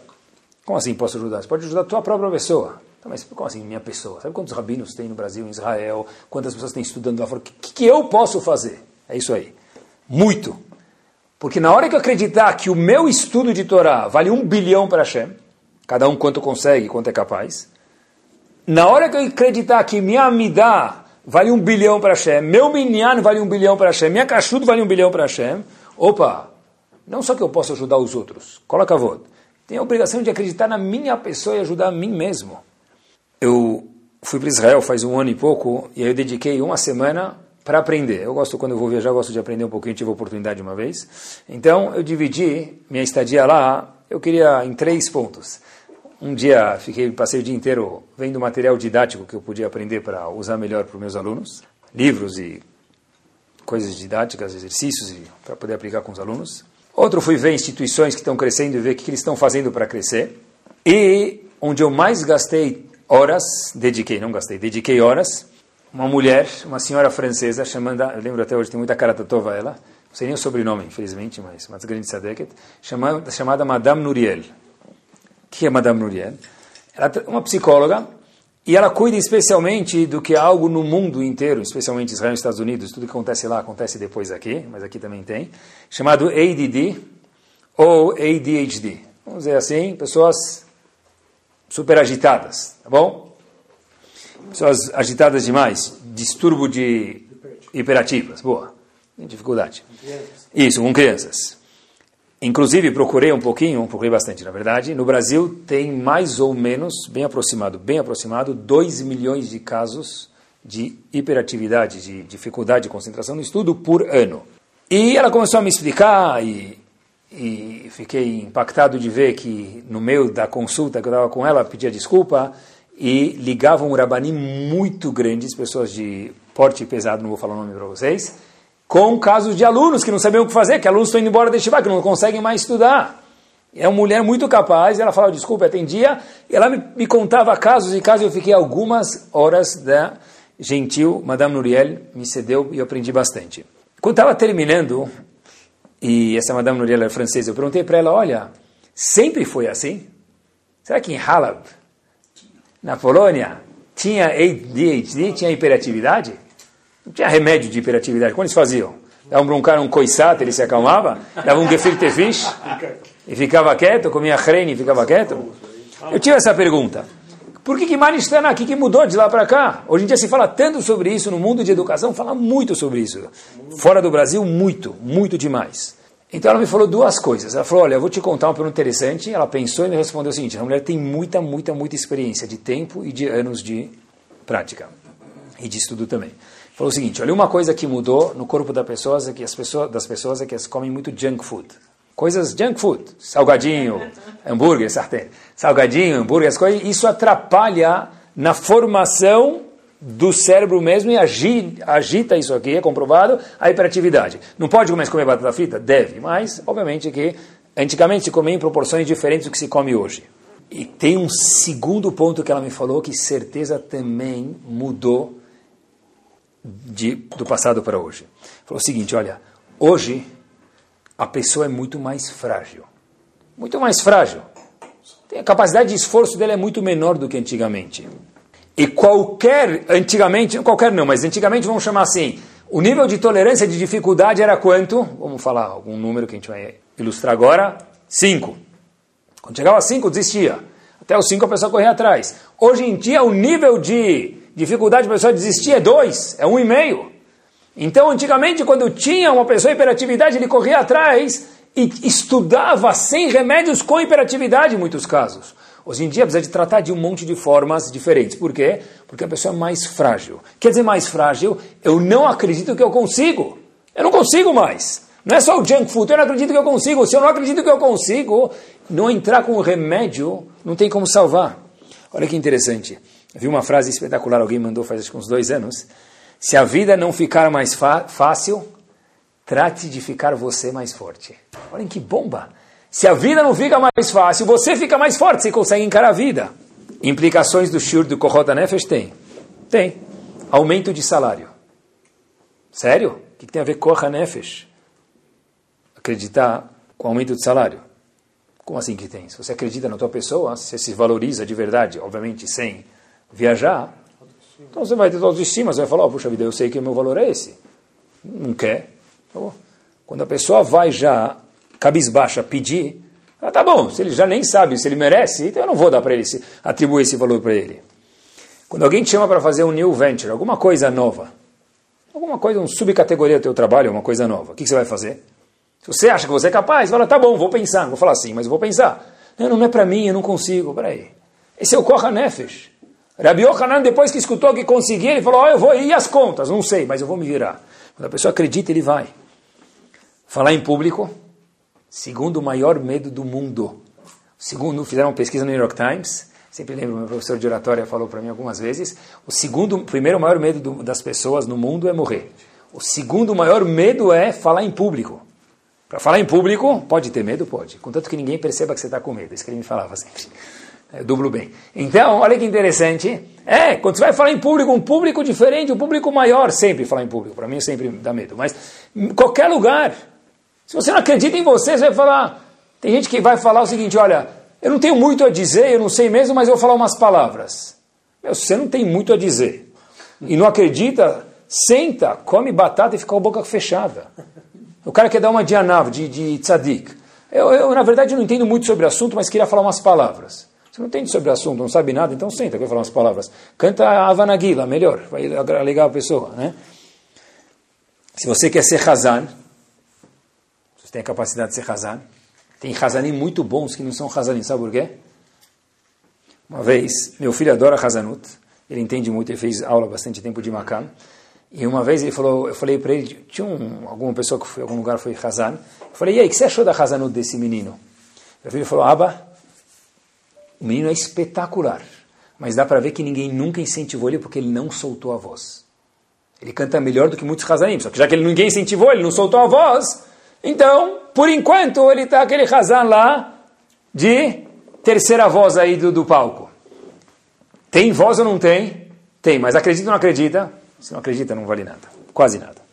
Como assim posso ajudar? Você pode ajudar a tua própria pessoa. Então, mas como assim minha pessoa? Sabe quantos rabinos tem no Brasil, em Israel? Quantas pessoas têm estudando lá fora? O que, que eu posso fazer? É isso aí. Muito. Porque na hora que eu acreditar que o meu estudo de Torá vale um bilhão para Hashem, cada um quanto consegue, quanto é capaz, na hora que eu acreditar que minha amidá vale um bilhão para Hashem, meu minyan vale um bilhão para Hashem, minha kashrut vale um bilhão para Hashem, opa, não só que eu posso ajudar os outros, coloca a voz, tenho a obrigação de acreditar na minha pessoa e ajudar a mim mesmo. Eu fui para Israel faz um ano e pouco, e aí eu dediquei uma semana para aprender. Eu gosto, quando eu vou viajar, eu gosto de aprender um pouquinho, tive a oportunidade uma vez. Então, eu dividi minha estadia lá, eu queria em três pontos. Um dia, fiquei, passei o dia inteiro vendo material didático que eu podia aprender para usar melhor para os meus alunos, livros e coisas didáticas, exercícios para poder aplicar com os alunos. Outro, fui ver instituições que estão crescendo e ver o que eles estão fazendo para crescer. E onde eu mais gastei horas, dediquei, não gastei, dediquei horas, uma mulher, uma senhora francesa, chamada, eu lembro até hoje, tem muita cara tatova ela, não sei nem o sobrenome, infelizmente, mas uma grande sadeket, chamada, chamada Madame Nouriel. O que é Madame Nouriel? Ela é uma psicóloga e ela cuida especialmente do que é algo no mundo inteiro, especialmente Israel e Estados Unidos, tudo que acontece lá acontece depois aqui, mas aqui também tem, chamado ADD ou ADHD. Vamos dizer assim, pessoas super agitadas, tá bom? pessoas agitadas demais, distúrbio de hiperativas, boa, dificuldade. Isso, com crianças. Inclusive, procurei um pouquinho, procurei bastante, na verdade. No Brasil tem mais ou menos, bem aproximado, bem aproximado, 2 milhões de casos de hiperatividade, de dificuldade de concentração no estudo por ano. E ela começou a me explicar e, e fiquei impactado de ver que no meio da consulta que eu estava com ela, pedia desculpa, e ligavam um rabani muito grandes, pessoas de porte pesado, não vou falar o nome para vocês, com casos de alunos que não sabiam o que fazer, que alunos estão indo embora de Shiva, que não conseguem mais estudar. É uma mulher muito capaz, ela falava, desculpa, atendia, e ela me, me contava casos e casos, eu fiquei algumas horas da gentil Madame Nuriel, me cedeu e eu aprendi bastante. Quando estava terminando, e essa Madame Nuriel era francesa, eu perguntei para ela, olha, sempre foi assim? Será que em Halab na Polônia tinha ADHD, tinha hiperatividade? Não tinha remédio de hiperatividade. Como eles faziam? Para um um coisat, ele se acalmava, dava um gefilte fish e ficava quieto, comia hrene e ficava quieto. Eu tive essa pergunta. Por que que Manistana, o que, que mudou de lá para cá? Hoje em dia se fala tanto sobre isso, no mundo de educação fala muito sobre isso. Fora do Brasil, muito, muito demais. Então ela me falou duas coisas. Ela falou: Olha, eu vou te contar uma pergunta interessante. Ela pensou e me respondeu o seguinte: a mulher tem muita, muita, muita experiência de tempo e de anos de prática e de estudo também. Falou o seguinte: Olha, uma coisa que mudou no corpo da pessoa, é que as pessoas, das pessoas é que elas comem muito junk food. Coisas junk food, salgadinho, hambúrguer, salgadinho, hambúrguer, as coisas. Isso atrapalha na formação do cérebro mesmo e agita isso aqui, é comprovado, a hiperatividade. Não pode mais comer batata frita? Deve, mas obviamente que antigamente se comia em proporções diferentes do que se come hoje. E tem um segundo ponto que ela me falou que certeza também mudou de, do passado para hoje. Falou o seguinte, olha, hoje a pessoa é muito mais frágil. Muito mais frágil. A capacidade de esforço dela é muito menor do que antigamente. E qualquer, antigamente, qualquer não, mas antigamente vamos chamar assim, o nível de tolerância de dificuldade era quanto? Vamos falar algum número que a gente vai ilustrar agora. 5. Quando chegava a 5, desistia. Até os 5 a pessoa corria atrás. Hoje em dia, o nível de dificuldade a pessoa desistir é 2, é 1,5. Um então, antigamente, quando tinha uma pessoa hiperatividade, ele corria atrás e estudava sem remédios com hiperatividade em muitos casos. Hoje em dia precisa de tratar de um monte de formas diferentes. Por quê? Porque a pessoa é mais frágil. Quer dizer, mais frágil, eu não acredito que eu consigo. Eu não consigo mais. Não é só o junk food, eu não acredito que eu consigo. Se eu não acredito que eu consigo, não entrar com o remédio, não tem como salvar. Olha que interessante. Eu vi uma frase espetacular, alguém mandou faz acho que uns dois anos. Se a vida não ficar mais fácil, trate de ficar você mais forte. Olhem que bomba! Se a vida não fica mais fácil, você fica mais forte, você consegue encarar a vida. Implicações do shur do Kohot Nefesh? Tem. Tem. Aumento de salário. Sério? O que tem a ver com Nefesh? Acreditar com aumento de salário. Como assim que tem? Se você acredita na tua pessoa, se você se valoriza de verdade, obviamente sem viajar, então você vai ter autoestima, você vai falar, oh, puxa vida, eu sei que o meu valor é esse. Não quer. Tá Quando a pessoa vai já cabisbaixa pedir, tá bom, se ele já nem sabe se ele merece, então eu não vou dar para ele, atribuir esse valor para ele. Quando alguém te chama para fazer um new venture, alguma coisa nova, alguma coisa, um subcategoria do teu trabalho, uma coisa nova, o que, que você vai fazer? Se você acha que você é capaz, fala, tá bom, vou pensar, vou falar assim, mas vou pensar. Não, não é para mim, eu não consigo, peraí. Esse é o Koha Nefesh. Rabi Yohanan, depois que escutou que conseguia, ele falou, oh, eu vou ir as contas, não sei, mas eu vou me virar. Quando a pessoa acredita, ele vai. Falar em público, segundo maior medo do mundo. Segundo, fizeram uma pesquisa no New York Times, sempre lembro, meu professor de oratória falou para mim algumas vezes, o segundo, primeiro maior medo do, das pessoas no mundo é morrer. O segundo maior medo é falar em público. Para falar em público, pode ter medo? Pode. Contanto que ninguém perceba que você está com medo. Isso que ele me falava sempre. É, dublo bem. Então, olha que interessante. É, quando você vai falar em público, um público diferente, um público maior, sempre falar em público. Para mim, sempre dá medo. Mas, em qualquer lugar, se você não acredita em você, você vai falar. Tem gente que vai falar o seguinte: olha, eu não tenho muito a dizer, eu não sei mesmo, mas eu vou falar umas palavras. Meu, você não tem muito a dizer e não acredita, senta, come batata e fica com a boca fechada. O cara quer dar uma dianav, de, de tzadik. Eu, eu, na verdade, não entendo muito sobre o assunto, mas queria falar umas palavras. Você não entende sobre o assunto, não sabe nada, então senta, vai falar umas palavras. Canta a Havanaguila, melhor, vai alegar a pessoa. Né? Se você quer ser Hazan, tem a capacidade de ser Hazan. Tem Hazanim muito bons que não são Hazanim, sabe por quê? Uma vez, meu filho adora Hazanut, ele entende muito, ele fez aula bastante tempo de Makam, e uma vez ele falou, eu falei para ele, tinha um, alguma pessoa que foi algum lugar foi Hazan, eu falei, e aí, o que você achou da Hazanut desse menino? Meu filho falou, Aba, o menino é espetacular, mas dá para ver que ninguém nunca incentivou ele porque ele não soltou a voz. Ele canta melhor do que muitos Hazanim, só que já que ele ninguém incentivou, ele não soltou a voz, então, por enquanto, ele está aquele Hazan lá de terceira voz aí do, do palco. Tem voz ou não tem? Tem, mas acredita ou não acredita? Se não acredita, não vale nada. Quase nada.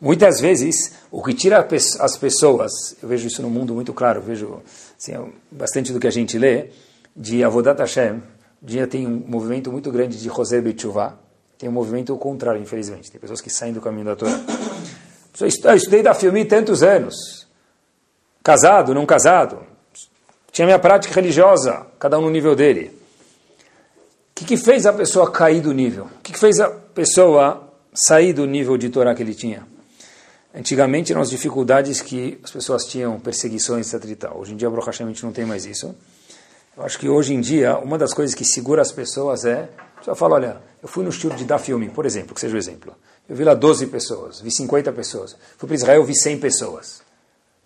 Muitas vezes, o que tira as pessoas, eu vejo isso no mundo muito claro, vejo assim, bastante do que a gente lê, de Avodat Hashem, dia tem um movimento muito grande de José Betchuvá, tem um movimento contrário, infelizmente. Tem pessoas que saem do caminho da Torá. Eu estudei da filme tantos anos. Casado, não casado. Tinha minha prática religiosa, cada um no nível dele. O que, que fez a pessoa cair do nível? O que, que fez a pessoa sair do nível de Torá que ele tinha? Antigamente eram as dificuldades que as pessoas tinham, perseguições, etc. Hoje em dia, Baruch a gente não tem mais isso. Eu acho que hoje em dia, uma das coisas que segura as pessoas é... A pessoa fala, olha, eu fui no estilo de dar filme, por exemplo, que seja o exemplo. Eu vi lá 12 pessoas, vi 50 pessoas. Fui para Israel, vi 100 pessoas.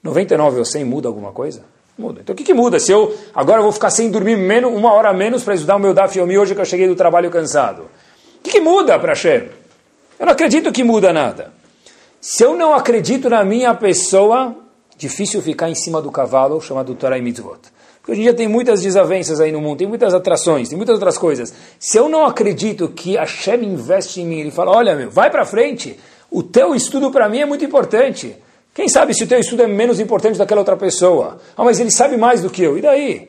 99 ou 100 muda alguma coisa? Muda. Então o que, que muda? Se eu agora eu vou ficar sem dormir menos, uma hora menos para estudar o meu Daf Yomi hoje que eu cheguei do trabalho cansado. O que, que muda para Hashem? Eu não acredito que muda nada. Se eu não acredito na minha pessoa, difícil ficar em cima do cavalo chamado Torah e Mitzvot. Porque hoje em dia tem muitas desavenças aí no mundo, tem muitas atrações, tem muitas outras coisas. Se eu não acredito que Hashem investe em mim, ele fala, olha meu, vai para frente, o teu estudo para mim é muito importante. Quem sabe se o teu estudo é menos importante daquela outra pessoa? Ah, mas ele sabe mais do que eu. E daí?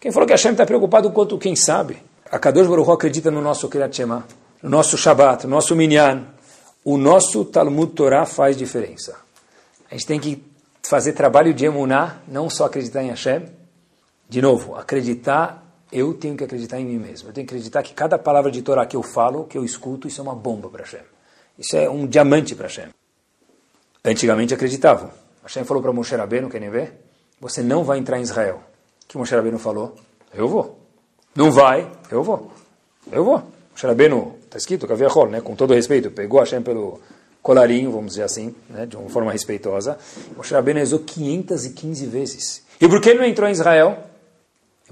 Quem falou que Hashem está preocupado quanto quem sabe? A Kadosh Baruch acredita no nosso Kirat Shema, no nosso Shabbat, no nosso Minyan. O nosso Talmud Torah faz diferença. A gente tem que fazer trabalho de emuná, não só acreditar em Hashem, de novo, acreditar, eu tenho que acreditar em mim mesmo. Eu tenho que acreditar que cada palavra de Torá que eu falo, que eu escuto, isso é uma bomba para Hashem. Isso é um diamante para Hashem. Antigamente acreditavam. Hashem falou para Moshe Rabbeinu, querem ver? Você não vai entrar em Israel. O que Moshe Rabbeinu falou? Eu vou. Não vai? Eu vou. Eu vou. Moshe Rabbeinu, está escrito, Kaviahol, né? com todo respeito, pegou Hashem pelo colarinho, vamos dizer assim, né? de uma forma respeitosa. Moshe Rabbeinu rezou 515 vezes. E por que ele não entrou em Israel?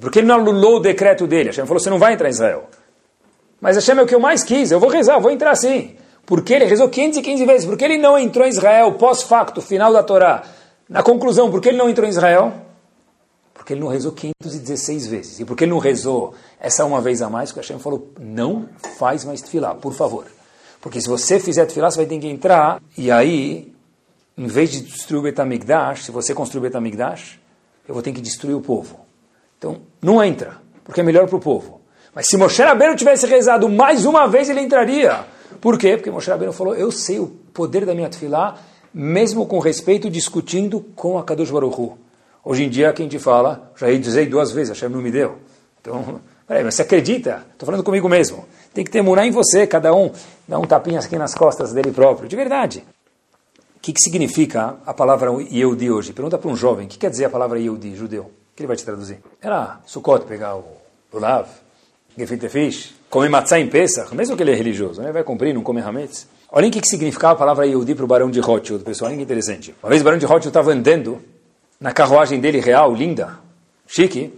Porque ele não anulou o decreto dele. Hashem falou, você não vai entrar em Israel. Mas Hashem é o que eu mais quis, eu vou rezar, eu vou entrar sim. Porque ele rezou 515 vezes. Porque ele não entrou em Israel pós-facto, final da Torá. Na conclusão, por que ele não entrou em Israel? Porque ele não rezou 516 vezes. E porque ele não rezou essa uma vez a mais, que Hashem falou, não faz mais tefilá, por favor. Porque se você fizer tefilá, você vai ter que entrar, e aí, em vez de destruir o Betamigdash, se você construir o Betamigdash, eu vou ter que destruir o povo. Então, não entra, porque é melhor para o povo. Mas se Moshe Rabbeinu tivesse rezado mais uma vez, ele entraria. Por quê? Porque Moshe Rabbeinu falou, eu sei o poder da minha tefilá, mesmo com respeito, discutindo com a Kadosh Baruch Hu. Hoje em dia, quem te fala, já dizer duas vezes, Hashem não me deu. Então, peraí, mas você acredita? Estou falando comigo mesmo. Tem que ter murar em você, cada um dá um tapinha aqui nas costas dele próprio, de verdade. O que, que significa a palavra Yehudi hoje? Pergunta para um jovem, o que quer dizer a palavra Yehudi, judeu? Que ele vai te traduzir? Era Sukkot, pegar o Lulav, Gefilte Fish, comer matzah em Pesach, mesmo que ele é religioso, né? vai cumprir, não come hametz. Olhem o que, que significava a palavra Yehudi para o Barão de Rothschild, pessoal, olha que interessante. Uma vez o Barão de Rothschild estava andando na carruagem dele real, linda, chique,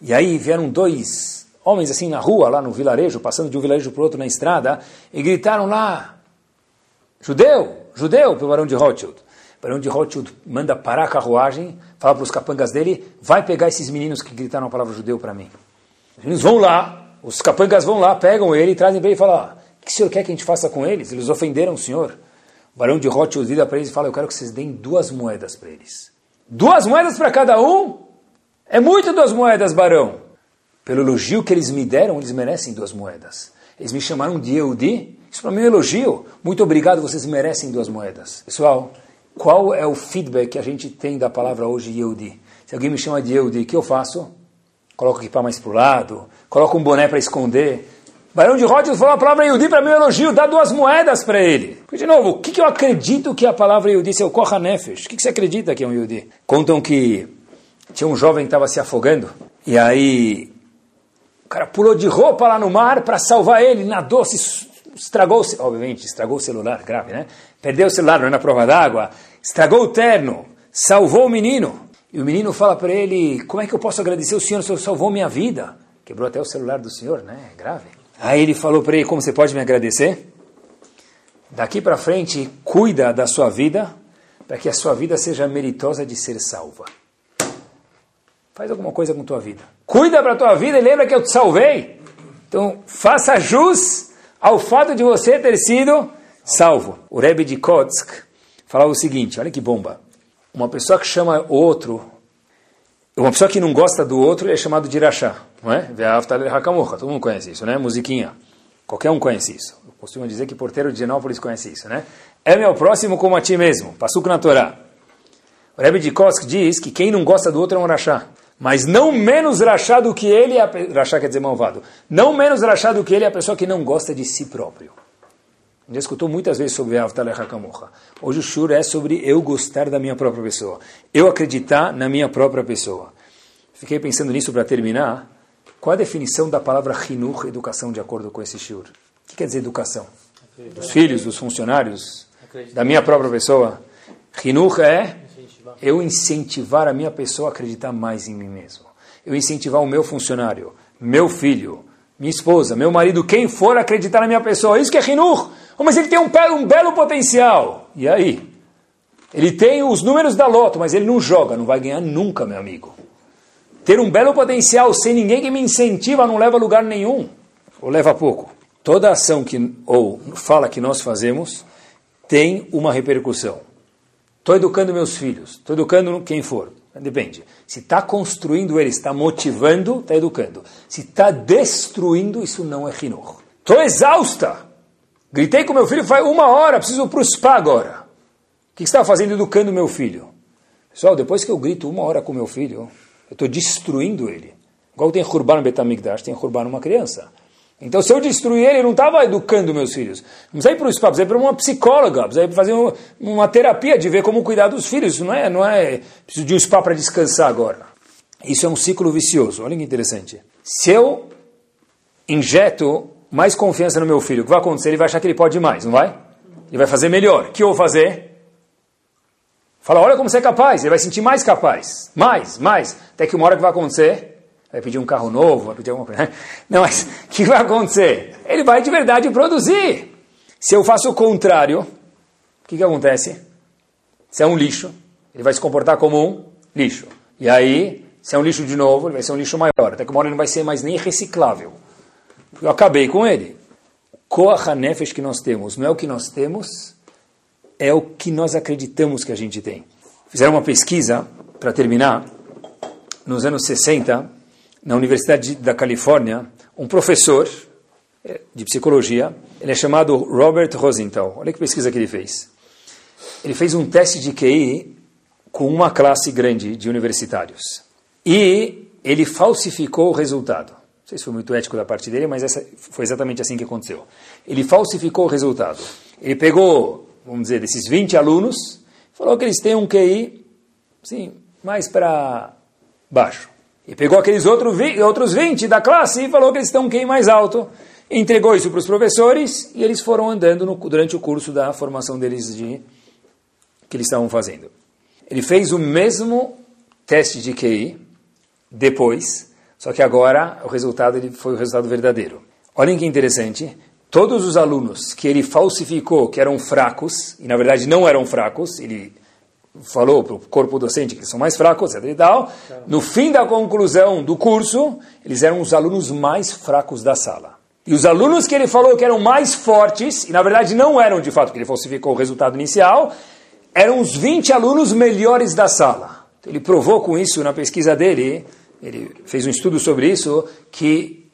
e aí vieram dois homens assim na rua, lá no vilarejo, passando de um vilarejo para o outro na estrada, e gritaram lá, judeu, judeu, para o Barão de Rothschild. Barão de Rothschild manda parar a carruagem, fala para os capangas dele, vai pegar esses meninos que gritaram a palavra judeu para mim. Os meninos vão lá, os capangas vão lá, pegam ele, trazem para ele e falam, ah, o que o senhor quer que a gente faça com eles? Eles ofenderam o senhor. O Barão de Rothschild vira para eles e fala, eu quero que vocês deem duas moedas para eles. Duas moedas para cada um? É muito duas moedas, barão. Pelo elogio que eles me deram, eles merecem duas moedas. Eles me chamaram de Eudi. Isso para mim é um elogio. Muito obrigado, vocês merecem duas moedas. Pessoal, qual é o feedback que a gente tem da palavra hoje Yehudi? Se alguém me chama de Yehudi, o que eu faço? Coloco aqui para mais para o lado, coloco um boné para esconder. Barão de Rothschild falou a palavra Yehudi para um elogio, dá duas moedas para ele. De novo, o que, que eu acredito que a palavra Yehudi é o Koha? O que, que você acredita que é um Yehudi? Contam que tinha um jovem que estava se afogando, e aí o cara pulou de roupa lá no mar para salvar ele, nadou, se estragou, obviamente, estragou o celular, grave, né? Perdeu o celular, não é na prova d'água, estragou o terno, salvou o menino. E o menino fala para ele, como é que eu posso agradecer o senhor, senhor salvou minha vida? Quebrou até o celular do senhor, né? É grave. Aí ele falou para ele, como você pode me agradecer? Daqui para frente, cuida da sua vida, para que a sua vida seja meritosa de ser salva. Faz alguma coisa com tua vida. Cuida para tua vida e lembra que eu te salvei. Então, faça jus ao fato de você ter sido salvo. O Rebbe de Kotsk falava o seguinte, olha que bomba. Uma pessoa que chama outro, uma pessoa que não gosta do outro é chamado de irachá, não é? Todo mundo conhece isso, né? Musiquinha. Qualquer um conhece isso. Eu costumo dizer que porteiro de Genópolis conhece isso, né? É meu próximo como a ti mesmo. Passuco na Torá. O Rebbe de Kotsk diz que quem não gosta do outro é um rachá mas não menos rachá do que ele, é a, rachá quer dizer malvado, não menos rachá do que ele é a pessoa que não gosta de si próprio. Já escutou muitas vezes sobre Avtalecha Kamocha. Hoje o shur é sobre eu gostar da minha própria pessoa, eu acreditar na minha própria pessoa. Fiquei pensando nisso para terminar. Qual a definição da palavra Hinuch, educação, de acordo com esse shur? O que quer dizer educação? Dos filhos, dos funcionários, da minha própria pessoa? Hinuch é eu incentivar a minha pessoa a acreditar mais em mim mesmo. Eu incentivar o meu funcionário, meu filho, minha esposa, meu marido, quem for acreditar na minha pessoa. Isso que é Hinur. Oh, mas ele tem um, um belo potencial. E aí? Ele tem os números da loto, mas ele não joga, não vai ganhar nunca, meu amigo. Ter um belo potencial sem ninguém que me incentiva não leva a lugar nenhum. Ou leva pouco. Toda ação que, ou fala que nós fazemos tem uma repercussão. Estou educando meus filhos, estou educando quem for. Depende. Se está construindo ele, está motivando, está educando. Se está destruindo, isso não é rinor. Estou exausta. Gritei com meu filho faz uma hora, preciso para o spa agora. O que está fazendo educando meu filho? Pessoal, depois que eu grito uma hora com meu filho, eu estou destruindo ele. Igual tem Hurban Betamigdash, tem Hurban uma criança. Então, se eu destruir ele, eu não estava educando meus filhos. Não ir para o spa, precisa ir para uma psicóloga, precisa ir fazer uma terapia de ver como cuidar dos filhos. Isso não é, não é preciso de um spa para descansar agora. Isso é um ciclo vicioso. Olha que interessante. Se eu injeto mais confiança no meu filho, o que vai acontecer? Ele vai achar que ele pode mais, não vai? Ele vai fazer melhor. O que eu vou fazer? Fala, olha como você é capaz. Ele vai sentir mais capaz. Mais, mais. Até que uma hora que vai acontecer, vai pedir um carro novo, vai pedir alguma coisa. Não, mas o que vai acontecer? Ele vai de verdade produzir. Se eu faço o contrário, o que, que acontece? Se é um lixo, ele vai se comportar como um lixo. E aí, Se é um lixo de novo, ele vai ser um lixo maior. Até que uma hora ele não vai ser mais nem reciclável. Eu acabei com ele. Koach Nefesh que nós temos não é o que nós temos, é o que nós acreditamos que a gente tem. Fizeram uma pesquisa, para terminar, nos anos 60, na Universidade da Califórnia, um professor eh, de psicologia, ele é chamado Robert Rosenthal. Olha que pesquisa que ele fez. Ele fez um teste de QI com uma classe grande de universitários. E ele falsificou o resultado. Não sei se foi muito ético da parte dele, mas essa foi exatamente assim que aconteceu. Ele falsificou o resultado. Ele pegou, vamos dizer, desses 20 alunos, falou que eles têm um QI, sim, mais para baixo. E pegou aqueles outros 20, outros 20 da classe e falou que eles um QI mais alto. Entregou isso para os professores e eles foram andando no, durante o curso da formação deles de que eles estavam fazendo. Ele fez o mesmo teste de QI, depois, só que agora o resultado ele foi o resultado verdadeiro. Olhem que interessante, todos os alunos que ele falsificou que eram fracos, e na verdade não eram fracos, ele falou para o corpo docente que eles são mais fracos, etc. E tal, no fim da conclusão do curso, eles eram os alunos mais fracos da sala. E os alunos que ele falou que eram mais fortes, e na verdade não eram de fato, porque ele falsificou o resultado inicial, eram os 20 alunos melhores da sala. Ele provou com isso na pesquisa dele ele fez um estudo sobre isso, que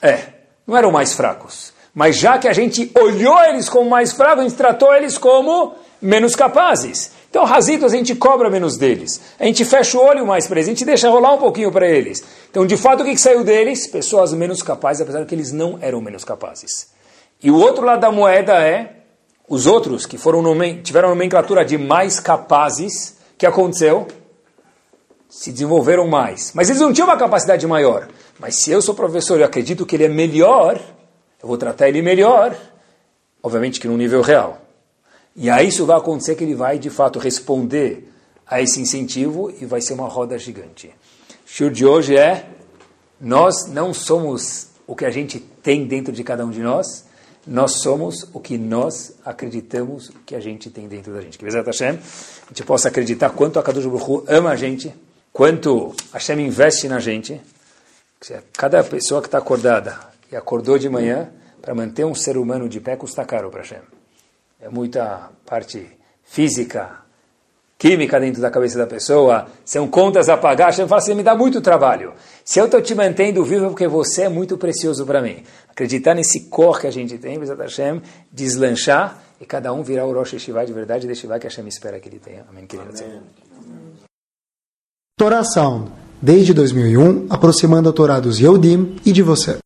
é, não eram mais fracos. Mas já que a gente olhou eles como mais fracos, a gente tratou eles como menos capazes. Então, razitos, a gente cobra menos deles. A gente fecha o olho mais para eles, a gente deixa rolar um pouquinho para eles. Então, de fato, o que, que saiu deles? Pessoas menos capazes, apesar de que eles não eram menos capazes. E o outro lado da moeda é os outros que foram tiveram nomenclatura de mais capazes. Que aconteceu? se desenvolveram mais. Mas eles não tinham uma capacidade maior. Mas se eu sou professor e acredito que ele é melhor, eu vou tratar ele melhor, obviamente que no nível real. E aí isso vai acontecer que ele vai de fato responder a esse incentivo e vai ser uma roda gigante. O show de hoje é: nós não somos o que a gente tem dentro de cada um de nós, nós somos o que nós acreditamos que a gente tem dentro da gente. Que Hashem, a gente possa acreditar quanto a Kadosh Baruch ama a gente, quanto Hashem investe na gente, cada pessoa que está acordada e acordou de manhã, para manter um ser humano de pé custa caro para Hashem. É muita parte física, química dentro da cabeça da pessoa, são contas a pagar. Hashem fala assim, me dá muito trabalho. Se eu estou te mantendo vivo é porque você é muito precioso para mim. Acreditar nesse cor que a gente tem, Hashem, deslanchar e cada um virar o Rosh Hashivá de verdade e deixar que Hashem espera que ele tenha. Amém, querido. Amém. Torá Sound, desde 2001, aproximando a Torá dos Yehudim e de você.